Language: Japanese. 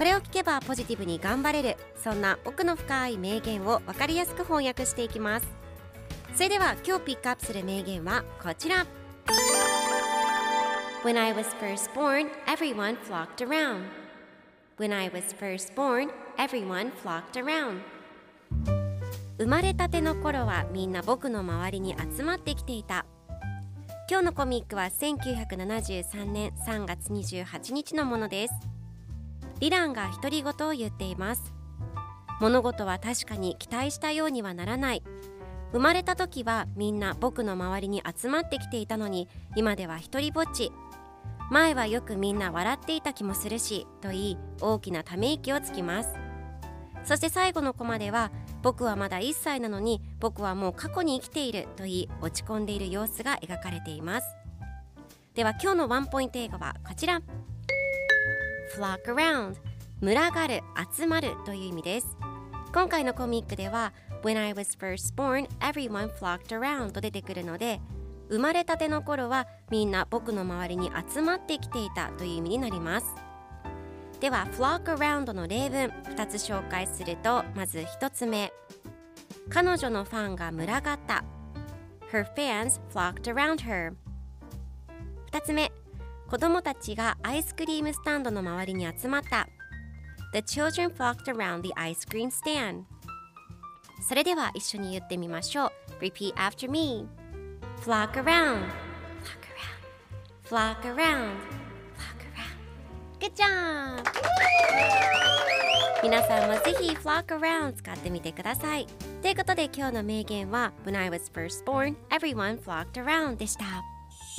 これを聞けばポジティブに頑張れる。そんな奥の深い名言を分かりやすく翻訳していきます。それでは今日ピックアップする名言はこちら。When I was first born, everyone flocked around. When I was first born, everyone flocked around. 生まれたての頃はみんな僕の周りに集まってきていた。今日のコミックは1973年3月28日のものです。リランが独り言を言っています。物事は確かに期待したようにはならない。生まれた時はみんな僕の周りに集まってきていたのに今では一りぼっち。前はよくみんな笑っていた気もするしと言い大きなため息をつきます。そして最後のコマでは僕はまだ1歳なのに僕はもう過去に生きていると言い落ち込んでいる様子が描かれています。では今日のワンポイント英語はこちら。Flock around 群がる集まるという意味です。今回のコミックでは When I was first born everyone flocked around と出てくるので生まれたての頃はみんな僕の周りに集まってきていたという意味になります。では flock around の例文2つ紹介するとまず1つ目。彼女のファンが群がった。Her fans flocked around her 2つ目。子供たちがアイスクリームスタンドの周りに集まった The children flocked around the ice cream stand それでは一緒に言ってみましょう Repeat after me Flock around Flock around Flock around Flock around Good job! 皆さんもぜひ flock around 使ってみてくださいということで今日の名言は When I was first born, everyone flocked around でした